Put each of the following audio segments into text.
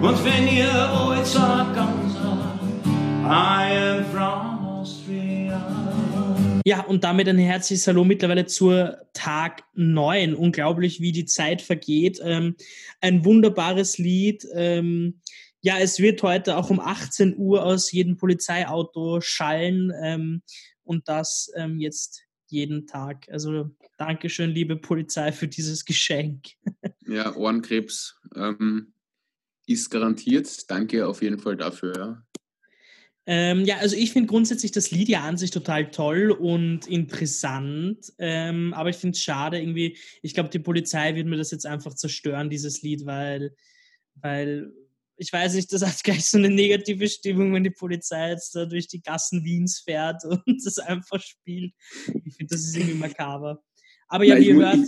Und wenn ihr wollt, sagt ganz I am from Austria. Ja, und damit ein herzliches Hallo mittlerweile zur Tag 9. Unglaublich, wie die Zeit vergeht. Ähm, ein wunderbares Lied. Ähm, ja, es wird heute auch um 18 Uhr aus jedem Polizeiauto schallen ähm, und das ähm, jetzt jeden Tag. Also Dankeschön, liebe Polizei, für dieses Geschenk. Ja, Ohrenkrebs ähm, ist garantiert. Danke auf jeden Fall dafür. Ja. Ähm, ja, also ich finde grundsätzlich das Lied ja an sich total toll und interessant, ähm, aber ich finde es schade irgendwie, ich glaube, die Polizei wird mir das jetzt einfach zerstören, dieses Lied, weil, weil, ich weiß nicht, das hat gleich so eine negative Stimmung, wenn die Polizei jetzt da durch die Gassen Wiens fährt und das einfach spielt. Ich finde, das ist irgendwie makaber. Aber ja, wie ihr hört,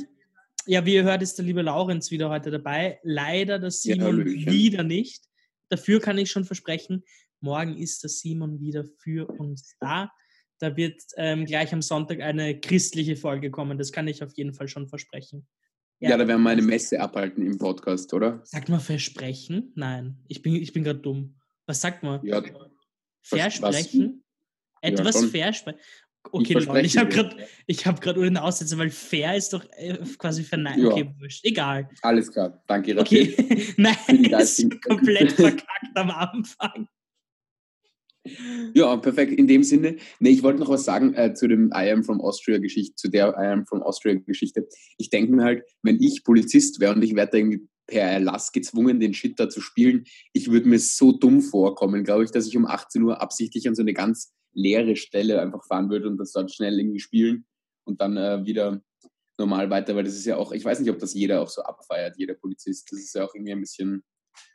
ja, wie ihr hört, ist der liebe Laurenz wieder heute dabei. Leider das Ja, Simon Hallöchen. wieder nicht. Dafür kann ich schon versprechen, morgen ist der Simon wieder für uns da. Da wird ähm, gleich am Sonntag eine christliche Folge kommen. Das kann ich auf jeden Fall schon versprechen. Ja, da werden wir eine Messe abhalten im Podcast, oder? Sagt man versprechen? Nein, ich bin, ich bin gerade dumm. Was sagt man? Ja, Versprechen? Etwas schon. versprechen? Okay, Ich ich habe gerade hab einen Aussetzer, weil fair ist doch äh, quasi verneint. Ja. Okay, wurscht. Egal. alles klar. Danke, Okay, Raphael. nein, die ist komplett verkackt am Anfang. Ja, perfekt. In dem Sinne, nee, ich wollte noch was sagen äh, zu dem I am from Austria Geschichte, zu der I am from Austria Geschichte. Ich denke mir halt, wenn ich Polizist wäre und ich werde irgendwie per Erlass gezwungen, den Shit da zu spielen, ich würde mir so dumm vorkommen, glaube ich, dass ich um 18 Uhr absichtlich an so eine ganz leere Stelle einfach fahren würde und das dort schnell irgendwie spielen und dann äh, wieder normal weiter, weil das ist ja auch, ich weiß nicht, ob das jeder auch so abfeiert, jeder Polizist. Das ist ja auch irgendwie ein bisschen,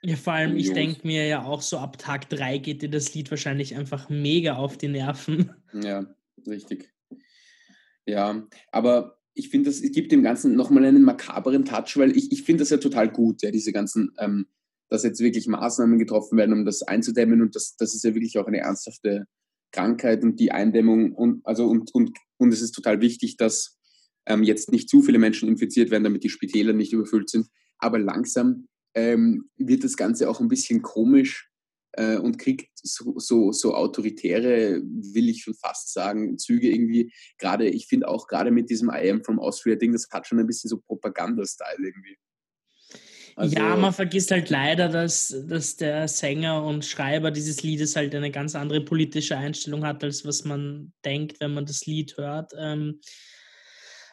Ja, vor allem, ich denke mir ja auch so, ab Tag 3 geht dir das Lied wahrscheinlich einfach mega auf die Nerven. Ja, richtig. Ja, aber ich finde, es gibt dem Ganzen nochmal einen makaberen Touch, weil ich, ich finde das ja total gut, ja, diese ganzen, ähm, dass jetzt wirklich Maßnahmen getroffen werden, um das einzudämmen und das, das ist ja wirklich auch eine ernsthafte Krankheit und die Eindämmung und also und, und, und es ist total wichtig, dass ähm, jetzt nicht zu viele Menschen infiziert werden, damit die Spitäler nicht überfüllt sind. Aber langsam ähm, wird das Ganze auch ein bisschen komisch äh, und kriegt so, so, so autoritäre, will ich schon fast sagen, Züge irgendwie. Gerade, ich finde auch gerade mit diesem I am from Austria Ding, das hat schon ein bisschen so Propaganda-Style irgendwie. Also, ja, man vergisst halt leider, dass, dass der Sänger und Schreiber dieses Liedes halt eine ganz andere politische Einstellung hat, als was man denkt, wenn man das Lied hört. Ähm,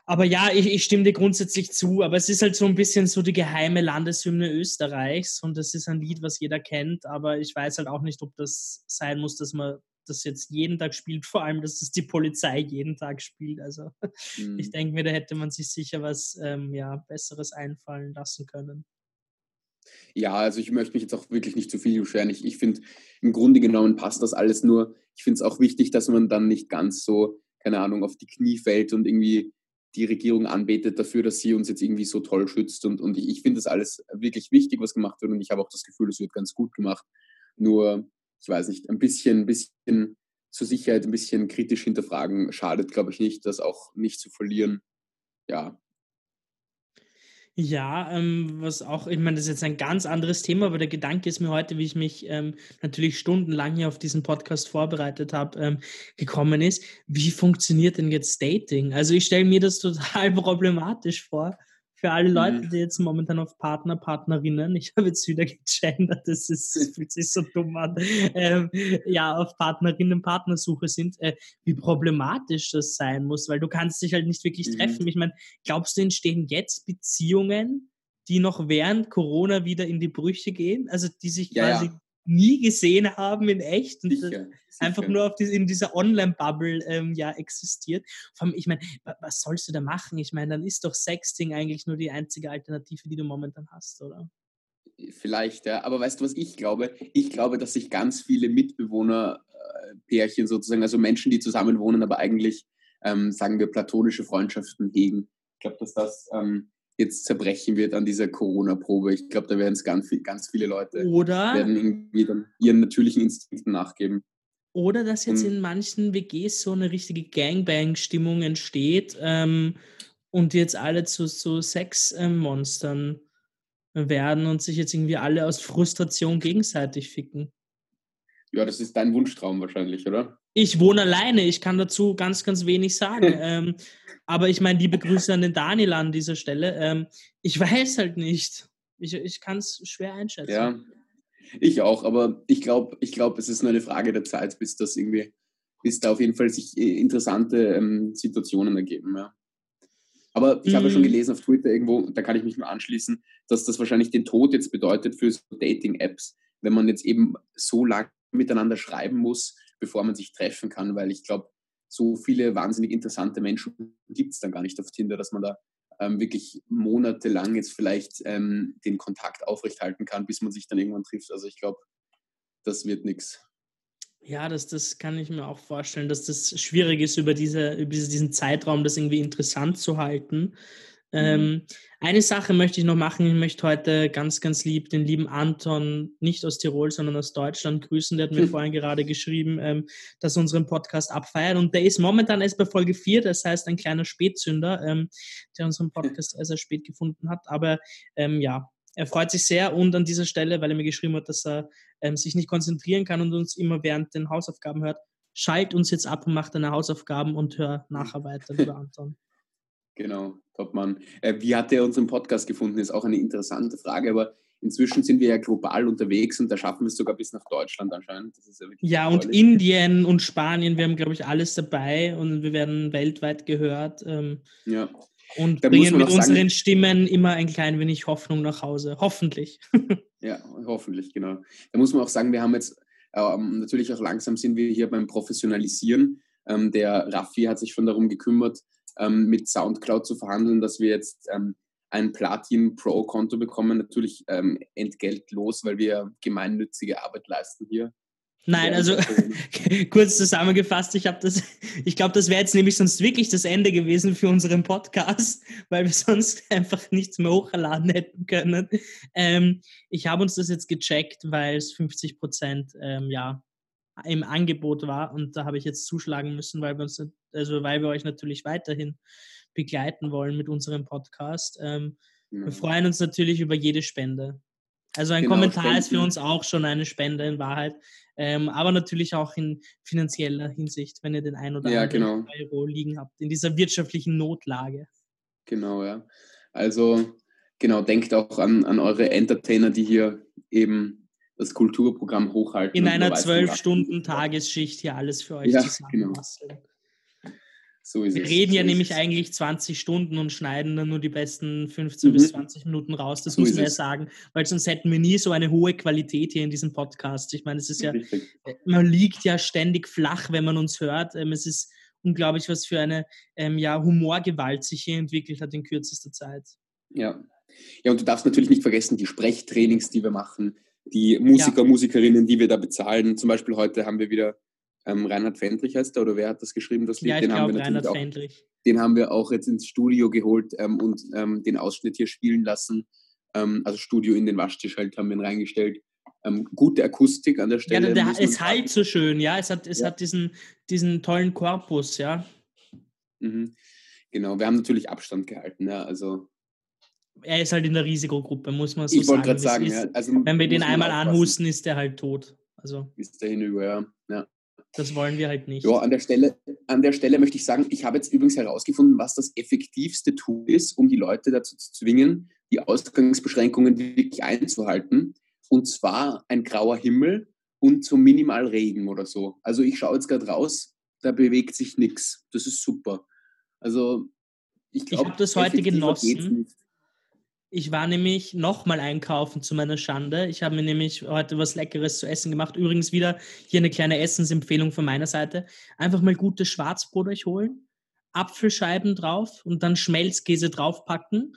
aber ja, ich, ich stimme dir grundsätzlich zu, aber es ist halt so ein bisschen so die geheime Landeshymne Österreichs und das ist ein Lied, was jeder kennt, aber ich weiß halt auch nicht, ob das sein muss, dass man das jetzt jeden Tag spielt, vor allem, dass es die Polizei jeden Tag spielt. Also mh. ich denke mir, da hätte man sich sicher was ähm, ja, Besseres einfallen lassen können. Ja, also ich möchte mich jetzt auch wirklich nicht zu viel beschweren. Ich, ich finde, im Grunde genommen passt das alles nur. Ich finde es auch wichtig, dass man dann nicht ganz so, keine Ahnung, auf die Knie fällt und irgendwie die Regierung anbetet dafür, dass sie uns jetzt irgendwie so toll schützt. Und, und ich, ich finde das alles wirklich wichtig, was gemacht wird. Und ich habe auch das Gefühl, es wird ganz gut gemacht. Nur, ich weiß nicht, ein bisschen, ein bisschen zur Sicherheit, ein bisschen kritisch hinterfragen schadet, glaube ich, nicht, das auch nicht zu verlieren. Ja, Ja, ähm, was auch, ich meine, das ist jetzt ein ganz anderes Thema, aber der Gedanke ist mir heute, wie ich mich ähm, natürlich stundenlang hier auf diesen Podcast vorbereitet habe, ähm, gekommen ist, wie funktioniert denn jetzt Dating? Also ich stelle mir das total problematisch vor, für alle Leute, Mhm. die jetzt momentan auf Partner, Partnerinnen, ich habe jetzt wieder gegendert, das, ist, das fühlt sich so dumm an, ähm, ja, auf Partnerinnen, Partnersuche sind, äh, wie problematisch das sein muss, weil du kannst dich halt nicht wirklich Mhm. treffen. Ich meine, glaubst du, entstehen jetzt Beziehungen, die noch während Corona wieder in die Brüche gehen? Also die sich Ja, ja. Nie gesehen haben in echt und äh, sicher. einfach sicher. nur auf die, in dieser Online-Bubble ähm, ja existiert. Vor allem, ich meine, wa- was sollst du da machen? Ich meine, dann ist doch Sexting eigentlich nur die einzige Alternative, die du momentan hast, oder? Vielleicht, ja. Aber weißt du, was ich glaube? Ich glaube, dass sich ganz viele Mitbewohner-Pärchen sozusagen, also Menschen, die zusammen wohnen, aber eigentlich, ähm, sagen wir, platonische Freundschaften hegen. Ich glaube, dass das ähm, jetzt zerbrechen wird an dieser Corona-Probe. Ich glaube, da werden es ganz, ganz viele Leute Oder, werden irgendwie dann ihren natürlichen Instinkten nachgeben. oder dass jetzt Und- in manchen WGs so eine richtige Gangbang-Stimmung entsteht ähm, und jetzt alle zu so Sex-Monstern werden und sich jetzt irgendwie alle aus Frustration gegenseitig ficken. Ja, das ist dein Wunschtraum wahrscheinlich, oder? Ich wohne alleine, ich kann dazu ganz, ganz wenig sagen. ähm, aber ich meine, liebe Grüße an den Daniel an dieser Stelle. Ähm, ich weiß halt nicht. Ich, ich kann es schwer einschätzen. Ja, ich auch, aber ich glaube, ich glaub, es ist nur eine Frage der Zeit, bis das irgendwie, bis da auf jeden Fall sich äh, interessante ähm, Situationen ergeben. Ja. Aber ich mhm. habe schon gelesen auf Twitter irgendwo, da kann ich mich nur anschließen, dass das wahrscheinlich den Tod jetzt bedeutet für so Dating-Apps, wenn man jetzt eben so lange miteinander schreiben muss, bevor man sich treffen kann, weil ich glaube, so viele wahnsinnig interessante Menschen gibt es dann gar nicht auf Tinder, dass man da ähm, wirklich monatelang jetzt vielleicht ähm, den Kontakt aufrechthalten kann, bis man sich dann irgendwann trifft. Also ich glaube, das wird nichts. Ja, das, das kann ich mir auch vorstellen, dass das schwierig ist, über, diese, über diesen Zeitraum das irgendwie interessant zu halten. Mhm. Ähm, eine Sache möchte ich noch machen. Ich möchte heute ganz, ganz lieb den lieben Anton, nicht aus Tirol, sondern aus Deutschland grüßen. Der hat mir vorhin gerade geschrieben, ähm, dass er unseren Podcast abfeiert. Und der ist momentan erst bei Folge 4, das heißt ein kleiner Spätzünder, ähm, der unseren Podcast sehr, sehr spät gefunden hat. Aber ähm, ja, er freut sich sehr und an dieser Stelle, weil er mir geschrieben hat, dass er ähm, sich nicht konzentrieren kann und uns immer während den Hausaufgaben hört, schalt uns jetzt ab und mach deine Hausaufgaben und hör nachher weiter, lieber Anton. Genau, Topmann. Äh, wie hat er unseren Podcast gefunden? Ist auch eine interessante Frage, aber inzwischen sind wir ja global unterwegs und da schaffen wir es sogar bis nach Deutschland anscheinend. ja, ja und Indien und Spanien, wir haben, glaube ich, alles dabei und wir werden weltweit gehört. Ähm, ja. Und da bringen mit unseren sagen, Stimmen immer ein klein wenig Hoffnung nach Hause. Hoffentlich. ja, hoffentlich, genau. Da muss man auch sagen, wir haben jetzt ähm, natürlich auch langsam sind wir hier beim Professionalisieren. Ähm, der Raffi hat sich schon darum gekümmert, ähm, mit Soundcloud zu verhandeln, dass wir jetzt ähm, ein Platin Pro Konto bekommen, natürlich ähm, entgeltlos, weil wir gemeinnützige Arbeit leisten hier. Nein, also kurz zusammengefasst, ich habe das, ich glaube, das wäre jetzt nämlich sonst wirklich das Ende gewesen für unseren Podcast, weil wir sonst einfach nichts mehr hochladen hätten können. Ähm, ich habe uns das jetzt gecheckt, weil es 50 Prozent ähm, ja im Angebot war und da habe ich jetzt zuschlagen müssen, weil wir uns, also weil wir euch natürlich weiterhin begleiten wollen mit unserem Podcast. Ähm, ja. Wir freuen uns natürlich über jede Spende. Also ein genau, Kommentar Spenden. ist für uns auch schon eine Spende in Wahrheit, ähm, aber natürlich auch in finanzieller Hinsicht, wenn ihr den ein oder ja, anderen genau. Euro liegen habt, in dieser wirtschaftlichen Notlage. Genau, ja. Also genau, denkt auch an, an eure Entertainer, die hier eben das Kulturprogramm hochhalten. In einer zwölf Stunden Tagesschicht hier alles für euch ja, zusammenbasteln. Genau. So Wir reden so ja nämlich es. eigentlich 20 Stunden und schneiden dann nur die besten 15 mhm. bis 20 Minuten raus. Das so muss man ja sagen, weil sonst hätten wir nie so eine hohe Qualität hier in diesem Podcast. Ich meine, es ist ja, Richtig. man liegt ja ständig flach, wenn man uns hört. Ähm, es ist unglaublich, was für eine ähm, ja, Humorgewalt sich hier entwickelt hat in kürzester Zeit. Ja. Ja, und du darfst natürlich nicht vergessen, die Sprechtrainings, die wir machen, die Musiker, ja. Musikerinnen, die wir da bezahlen. Zum Beispiel heute haben wir wieder ähm, Reinhard Fendrich heißt er, oder wer hat das geschrieben, das Lied? Ja, ich den glaub, haben wir Reinhard auch, Fendrich. Den haben wir auch jetzt ins Studio geholt ähm, und ähm, den Ausschnitt hier spielen lassen. Ähm, also Studio in den Waschtisch halt haben wir ihn reingestellt. Ähm, gute Akustik an der Stelle. Ja, der, es halt so schön, ja. Es hat, es ja. hat diesen, diesen tollen Korpus, ja. Mhm. Genau, wir haben natürlich Abstand gehalten, ja. Also er ist halt in der Risikogruppe, muss man so ich sagen. Ich wollte gerade sagen, ja, also wenn wir den einmal anhusten, ist der halt tot. Also ist der hinüber, ja. ja. Das wollen wir halt nicht. Ja, an der Stelle, an der Stelle möchte ich sagen, ich habe jetzt übrigens herausgefunden, was das effektivste Tool ist, um die Leute dazu zu zwingen, die Ausgangsbeschränkungen wirklich einzuhalten. Und zwar ein grauer Himmel und so minimal Regen oder so. Also ich schaue jetzt gerade raus, da bewegt sich nichts. Das ist super. Also ich glaube, ich habe das heute genossen. Ich war nämlich nochmal einkaufen zu meiner Schande. Ich habe mir nämlich heute was Leckeres zu essen gemacht. Übrigens wieder hier eine kleine Essensempfehlung von meiner Seite. Einfach mal gutes Schwarzbrot euch holen, Apfelscheiben drauf und dann Schmelzkäse draufpacken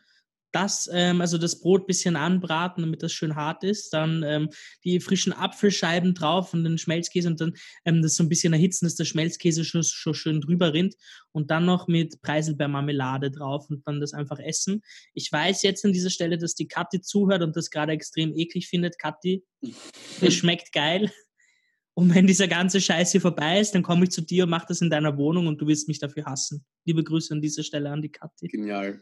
das, ähm, also das Brot bisschen anbraten, damit das schön hart ist, dann ähm, die frischen Apfelscheiben drauf und den Schmelzkäse und dann ähm, das so ein bisschen erhitzen, dass der Schmelzkäse schon, schon schön drüber rinnt und dann noch mit Preiselbeermarmelade drauf und dann das einfach essen. Ich weiß jetzt an dieser Stelle, dass die Kathi zuhört und das gerade extrem eklig findet. Kathi, das schmeckt geil. Und wenn dieser ganze Scheiß hier vorbei ist, dann komme ich zu dir und mache das in deiner Wohnung und du wirst mich dafür hassen. Liebe Grüße an dieser Stelle an die Kathi. Genial.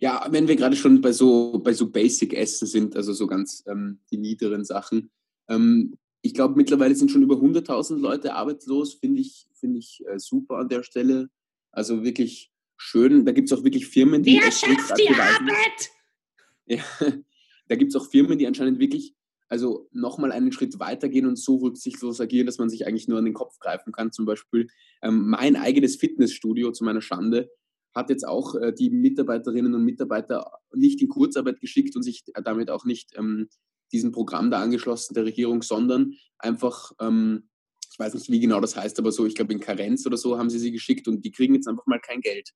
Ja, wenn wir gerade schon bei so, bei so Basic-Essen sind, also so ganz ähm, die niederen Sachen. Ähm, ich glaube, mittlerweile sind schon über 100.000 Leute arbeitslos, finde ich, find ich äh, super an der Stelle. Also wirklich schön. Da gibt es auch wirklich Firmen, die. Wer schafft die Arbeit? Ja, da gibt es auch Firmen, die anscheinend wirklich also nochmal einen Schritt weitergehen und so rücksichtslos agieren, dass man sich eigentlich nur an den Kopf greifen kann. Zum Beispiel ähm, mein eigenes Fitnessstudio zu meiner Schande hat jetzt auch äh, die Mitarbeiterinnen und Mitarbeiter nicht in Kurzarbeit geschickt und sich damit auch nicht ähm, diesem Programm da angeschlossen der Regierung, sondern einfach, ähm, ich weiß nicht, wie genau das heißt, aber so, ich glaube in Karenz oder so haben sie sie geschickt und die kriegen jetzt einfach mal kein Geld.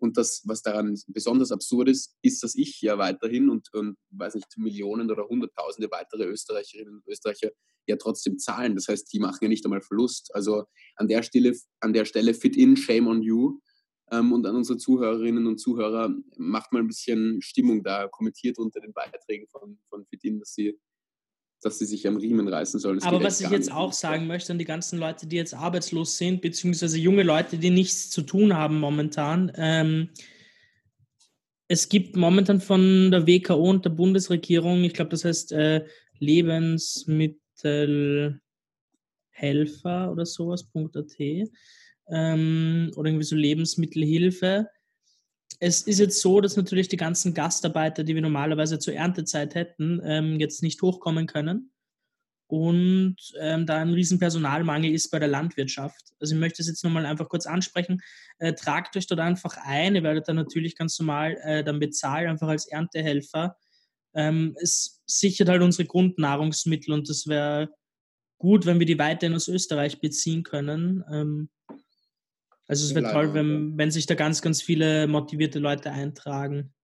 Und das, was daran besonders absurd ist, ist, dass ich ja weiterhin und, und weiß nicht, Millionen oder Hunderttausende weitere Österreicherinnen und Österreicher ja trotzdem zahlen. Das heißt, die machen ja nicht einmal Verlust. Also an der Stelle, an der Stelle fit in, shame on you. Ähm, und an unsere Zuhörerinnen und Zuhörer macht mal ein bisschen Stimmung da, kommentiert unter den Beiträgen von, von Fit in, dass sie dass sie sich am Riemen reißen sollen. Das Aber was ich jetzt auch sagen möchte an die ganzen Leute, die jetzt arbeitslos sind, beziehungsweise junge Leute, die nichts zu tun haben momentan, ähm, es gibt momentan von der WKO und der Bundesregierung, ich glaube, das heißt äh, Lebensmittelhelfer oder sowas.at ähm, oder irgendwie so Lebensmittelhilfe. Es ist jetzt so, dass natürlich die ganzen Gastarbeiter, die wir normalerweise zur Erntezeit hätten, ähm, jetzt nicht hochkommen können. Und ähm, da ein riesen Personalmangel ist bei der Landwirtschaft. Also ich möchte es jetzt nochmal einfach kurz ansprechen. Äh, tragt euch dort einfach ein, ihr werdet dann natürlich ganz normal äh, dann bezahlt, einfach als Erntehelfer. Ähm, es sichert halt unsere Grundnahrungsmittel und das wäre gut, wenn wir die weiterhin aus Österreich beziehen können. Ähm, also es wäre toll, wenn, wenn sich da ganz, ganz viele motivierte Leute eintragen.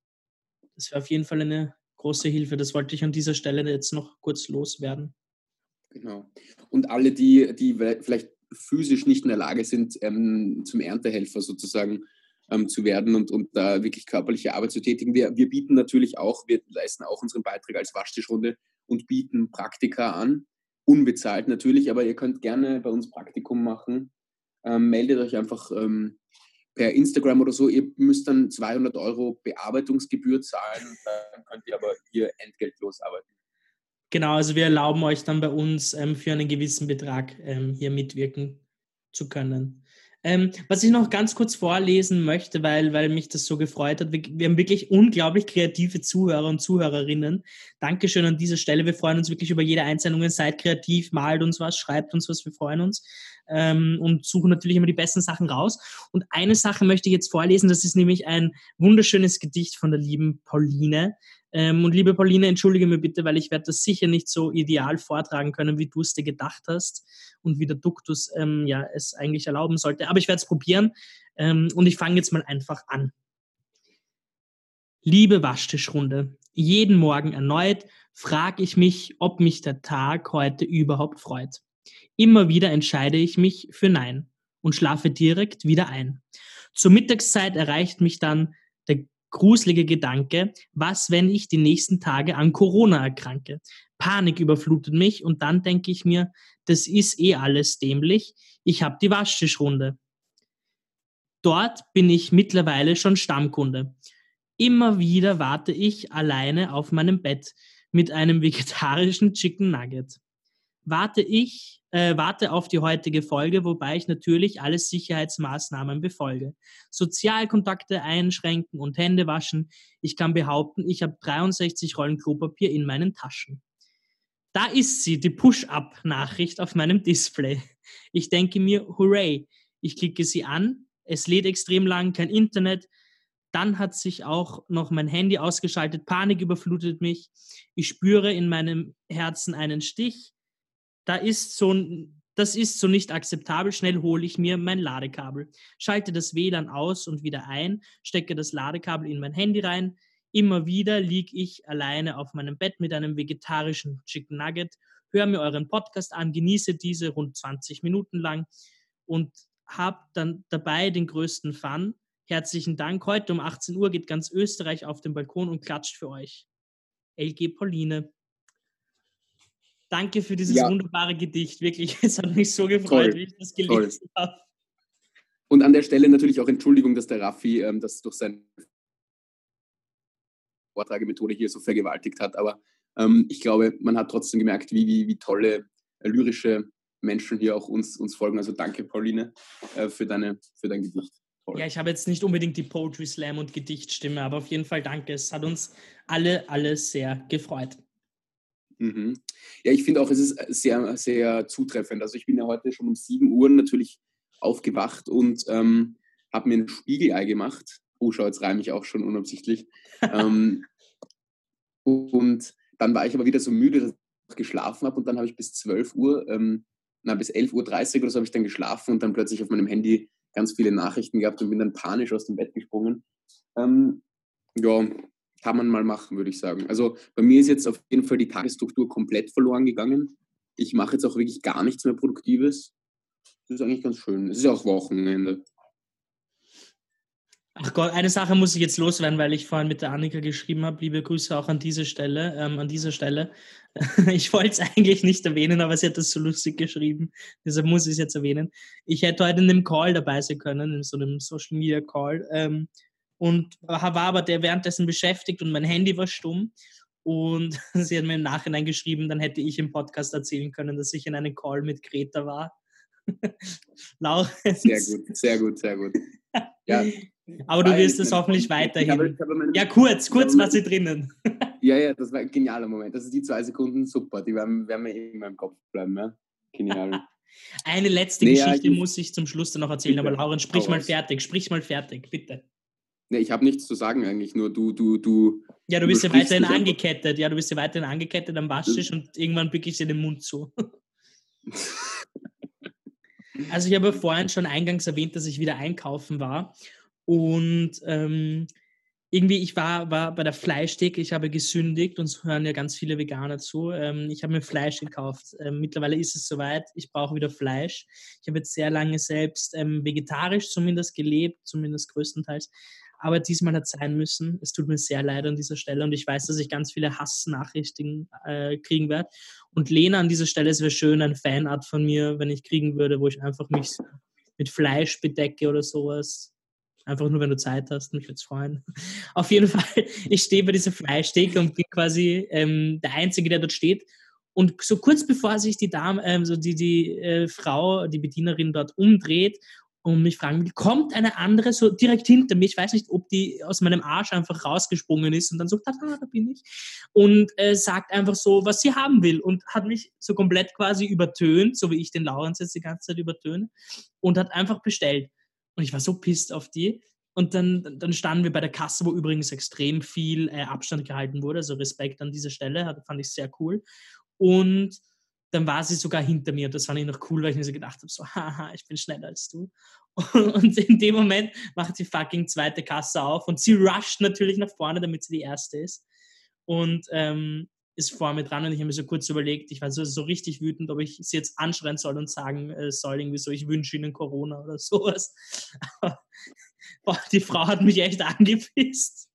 Das wäre auf jeden Fall eine große Hilfe. Das wollte ich an dieser Stelle jetzt noch kurz loswerden. Genau. Und alle, die, die vielleicht physisch nicht in der Lage sind, ähm, zum Erntehelfer sozusagen ähm, zu werden und, und da wirklich körperliche Arbeit zu tätigen. Wir, wir bieten natürlich auch, wir leisten auch unseren Beitrag als Waschtischrunde und bieten Praktika an. Unbezahlt natürlich, aber ihr könnt gerne bei uns Praktikum machen ähm, meldet euch einfach ähm, per Instagram oder so. Ihr müsst dann 200 Euro Bearbeitungsgebühr zahlen dann könnt ihr aber hier entgeltlos arbeiten. Genau, also wir erlauben euch dann bei uns ähm, für einen gewissen Betrag ähm, hier mitwirken zu können. Ähm, was ich noch ganz kurz vorlesen möchte, weil, weil mich das so gefreut hat. Wir, wir, haben wirklich unglaublich kreative Zuhörer und Zuhörerinnen. Dankeschön an dieser Stelle. Wir freuen uns wirklich über jede Einsendung. Seid kreativ, malt uns was, schreibt uns was. Wir freuen uns ähm, und suchen natürlich immer die besten Sachen raus. Und eine Sache möchte ich jetzt vorlesen. Das ist nämlich ein wunderschönes Gedicht von der lieben Pauline. Ähm, und liebe Pauline, entschuldige mir bitte, weil ich werde das sicher nicht so ideal vortragen können, wie du es dir gedacht hast und wie der Duktus ähm, ja, es eigentlich erlauben sollte. Aber ich werde es probieren ähm, und ich fange jetzt mal einfach an. Liebe Waschtischrunde, jeden Morgen erneut frage ich mich, ob mich der Tag heute überhaupt freut. Immer wieder entscheide ich mich für Nein und schlafe direkt wieder ein. Zur Mittagszeit erreicht mich dann gruselige Gedanke, was, wenn ich die nächsten Tage an Corona erkranke? Panik überflutet mich und dann denke ich mir, das ist eh alles dämlich, ich habe die Waschtischrunde. Dort bin ich mittlerweile schon Stammkunde. Immer wieder warte ich alleine auf meinem Bett mit einem vegetarischen Chicken Nugget. Warte ich äh, warte auf die heutige Folge, wobei ich natürlich alle Sicherheitsmaßnahmen befolge. Sozialkontakte einschränken und Hände waschen. Ich kann behaupten, ich habe 63 Rollen Klopapier in meinen Taschen. Da ist sie, die Push-Up-Nachricht auf meinem Display. Ich denke mir, hooray, ich klicke sie an, es lädt extrem lang, kein Internet, dann hat sich auch noch mein Handy ausgeschaltet, Panik überflutet mich. Ich spüre in meinem Herzen einen Stich da ist so das ist so nicht akzeptabel. Schnell hole ich mir mein Ladekabel, schalte das WLAN aus und wieder ein, stecke das Ladekabel in mein Handy rein. Immer wieder liege ich alleine auf meinem Bett mit einem vegetarischen Chicken Nugget, höre mir euren Podcast an, genieße diese rund 20 Minuten lang und habe dann dabei den größten Fun. Herzlichen Dank. Heute um 18 Uhr geht ganz Österreich auf den Balkon und klatscht für euch. LG Pauline. Danke für dieses ja. wunderbare Gedicht. Wirklich, es hat mich so gefreut, Toll. wie ich das gelesen habe. Und an der Stelle natürlich auch Entschuldigung, dass der Raffi ähm, das durch sein Vortragemethode hier so vergewaltigt hat. Aber ähm, ich glaube, man hat trotzdem gemerkt, wie, wie, wie tolle äh, lyrische Menschen hier auch uns, uns folgen. Also danke, Pauline, äh, für, deine, für dein Gedicht. Toll. Ja, ich habe jetzt nicht unbedingt die Poetry Slam und Gedichtstimme, aber auf jeden Fall danke. Es hat uns alle, alle sehr gefreut. Mhm. Ja, ich finde auch, es ist sehr, sehr zutreffend. Also ich bin ja heute schon um 7 Uhr natürlich aufgewacht und ähm, habe mir ein Spiegelei gemacht. Oh, schau, jetzt reime ich auch schon unabsichtlich. ähm, und dann war ich aber wieder so müde, dass ich geschlafen habe und dann habe ich bis 12 Uhr, ähm, na, bis 11.30 Uhr oder so habe ich dann geschlafen und dann plötzlich auf meinem Handy ganz viele Nachrichten gehabt und bin dann panisch aus dem Bett gesprungen. Ähm, ja, kann man mal machen, würde ich sagen. Also bei mir ist jetzt auf jeden Fall die Tagesstruktur komplett verloren gegangen. Ich mache jetzt auch wirklich gar nichts mehr Produktives. Das ist eigentlich ganz schön. Es ist ja auch Wochenende. Ach Gott, eine Sache muss ich jetzt loswerden, weil ich vorhin mit der Annika geschrieben habe. Liebe Grüße auch an diese Stelle, ähm, an dieser Stelle. ich wollte es eigentlich nicht erwähnen, aber sie hat das so lustig geschrieben. Deshalb muss ich es jetzt erwähnen. Ich hätte heute in einem Call dabei sein können, in so einem Social Media Call. Ähm, und war aber der währenddessen beschäftigt und mein Handy war stumm. Und sie hat mir im Nachhinein geschrieben, dann hätte ich im Podcast erzählen können, dass ich in einem Call mit Greta war. Laura. Sehr gut, sehr gut, sehr gut. Ja, aber du wirst es hoffentlich weiterhin. Habe, meine, ja, kurz, kurz war sie drinnen. ja, ja, das war ein genialer Moment. Das ist die zwei Sekunden super. Die werden, werden mir immer im Kopf bleiben. Ja? Genial. Eine letzte nee, Geschichte ja, muss ich zum Schluss dann noch erzählen, bitte. aber Lauren, sprich mal fertig, sprich mal fertig, bitte. Nee, ich habe nichts zu sagen eigentlich, nur du, du, du. Ja, du bist ja weiterhin angekettet, ja, du bist ja weiterhin angekettet am Waschtisch und irgendwann bücke ich dir den Mund zu. also ich habe vorhin schon eingangs erwähnt, dass ich wieder einkaufen war und ähm, irgendwie, ich war, war bei der Fleischtheke, ich habe gesündigt, uns hören ja ganz viele Veganer zu. Ähm, ich habe mir Fleisch gekauft. Ähm, mittlerweile ist es soweit, ich brauche wieder Fleisch. Ich habe jetzt sehr lange selbst ähm, vegetarisch zumindest gelebt, zumindest größtenteils. Aber diesmal hat es sein müssen. Es tut mir sehr leid an dieser Stelle und ich weiß, dass ich ganz viele Hassnachrichten äh, kriegen werde. Und Lena an dieser Stelle, es wäre schön, ein Fanart von mir, wenn ich kriegen würde, wo ich einfach mich mit Fleisch bedecke oder sowas Einfach nur, wenn du Zeit hast, mich würde es freuen. Auf jeden Fall, ich stehe bei dieser Fleischtheke und bin quasi ähm, der Einzige, der dort steht. Und so kurz bevor sich die Dame, ähm, so die, die äh, Frau, die Bedienerin dort umdreht und mich fragen, kommt eine andere so direkt hinter mir. Ich weiß nicht, ob die aus meinem Arsch einfach rausgesprungen ist und dann so, ah, da bin ich. Und äh, sagt einfach so, was sie haben will und hat mich so komplett quasi übertönt, so wie ich den Laurens jetzt die ganze Zeit übertöne und hat einfach bestellt. Und ich war so pisst auf die. Und dann, dann standen wir bei der Kasse, wo übrigens extrem viel äh, Abstand gehalten wurde. Also Respekt an dieser Stelle, hat, fand ich sehr cool. Und dann war sie sogar hinter mir. Das fand ich noch cool, weil ich mir so gedacht habe, so, haha, ich bin schneller als du. Und in dem Moment macht die fucking zweite Kasse auf und sie rusht natürlich nach vorne, damit sie die erste ist. Und ähm, ist vor mir dran und ich habe mir so kurz überlegt, ich war so, so richtig wütend, ob ich sie jetzt anschreien soll und sagen äh, soll, irgendwie so, ich wünsche ihnen Corona oder sowas. boah, die Frau hat mich echt angepisst.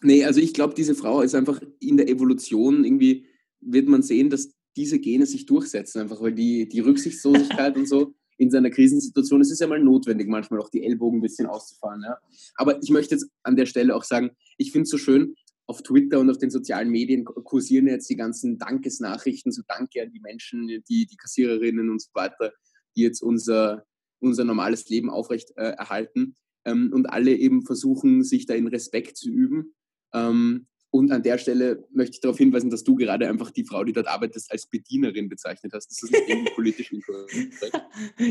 Nee, also ich glaube, diese Frau ist einfach in der Evolution irgendwie, wird man sehen, dass diese Gene sich durchsetzen, einfach weil die, die Rücksichtslosigkeit und so in seiner Krisensituation, es ist ja mal notwendig, manchmal auch die Ellbogen ein bisschen auszufahren. Ja? Aber ich möchte jetzt an der Stelle auch sagen, ich finde es so schön, auf Twitter und auf den sozialen Medien kursieren jetzt die ganzen Dankesnachrichten, so Danke an die Menschen, die, die Kassiererinnen und so weiter, die jetzt unser, unser normales Leben aufrecht äh, erhalten. Ähm, und alle eben versuchen, sich da in Respekt zu üben. Ähm, und an der Stelle möchte ich darauf hinweisen, dass du gerade einfach die Frau, die dort arbeitet, als Bedienerin bezeichnet hast. Das ist nicht irgendwie politisch inkorrekt.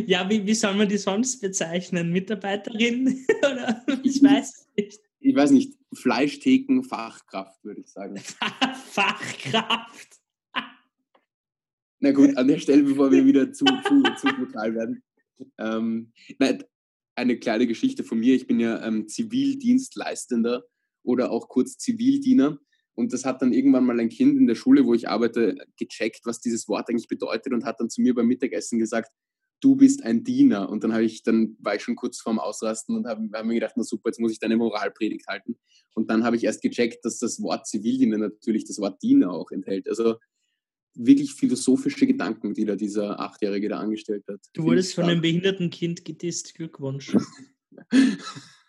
Ja, wie, wie soll man die sonst bezeichnen? Mitarbeiterin? Oder ich weiß nicht ich weiß nicht, Fleischtheken-Fachkraft, würde ich sagen. Fachkraft. Na gut, an der Stelle, bevor wir wieder zu, zu, zu brutal werden. Ähm, nein, eine kleine Geschichte von mir. Ich bin ja ähm, Zivildienstleistender oder auch kurz Zivildiener. Und das hat dann irgendwann mal ein Kind in der Schule, wo ich arbeite, gecheckt, was dieses Wort eigentlich bedeutet und hat dann zu mir beim Mittagessen gesagt, du bist ein Diener. Und dann habe ich, dann war ich schon kurz vorm Ausrasten und habe hab mir gedacht, na super, jetzt muss ich deine Moralpredigt halten. Und dann habe ich erst gecheckt, dass das Wort Zivildiener natürlich das Wort Diener auch enthält. Also wirklich philosophische Gedanken, die da dieser Achtjährige da angestellt hat. Du wurdest von einem behinderten Kind gedisst. Glückwunsch.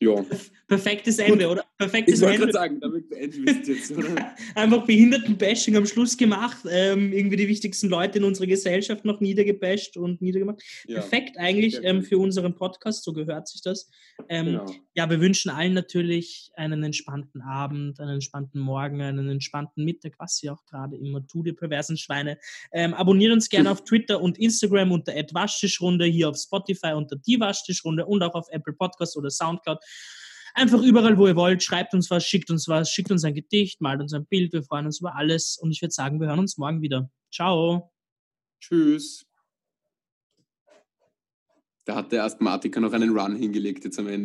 ja. Perfektes Ende, oder? Perfektes Ich wollte Ende. gerade sagen, damit beenden wir es jetzt, oder? Einfach Behindertenbashing am Schluss gemacht, ähm, irgendwie die wichtigsten Leute in unserer Gesellschaft noch niedergebasht und niedergemacht. Ja, Perfekt eigentlich ähm, gut. für unseren Podcast, so gehört sich das. Ähm, genau. Ja, wir wünschen allen natürlich einen entspannten Abend, einen entspannten Morgen, einen entspannten Mittag, was ihr auch gerade immer tut, ihr perversen Schweine. Ähm, abonniert uns gerne auf Twitter und Instagram unter @waschtischrunde, hier auf Spotify unter die Waschtischrunde und auch auf Apple Podcast oder Soundcloud. Einfach überall, wo ihr wollt, schreibt uns was, schickt uns was, schickt uns ein Gedicht, malt uns ein Bild, wir freuen uns über alles und ich würde sagen, wir hören uns morgen wieder. Ciao. Tschüss. Da hat der Asthmatiker noch einen Run hingelegt jetzt am Ende.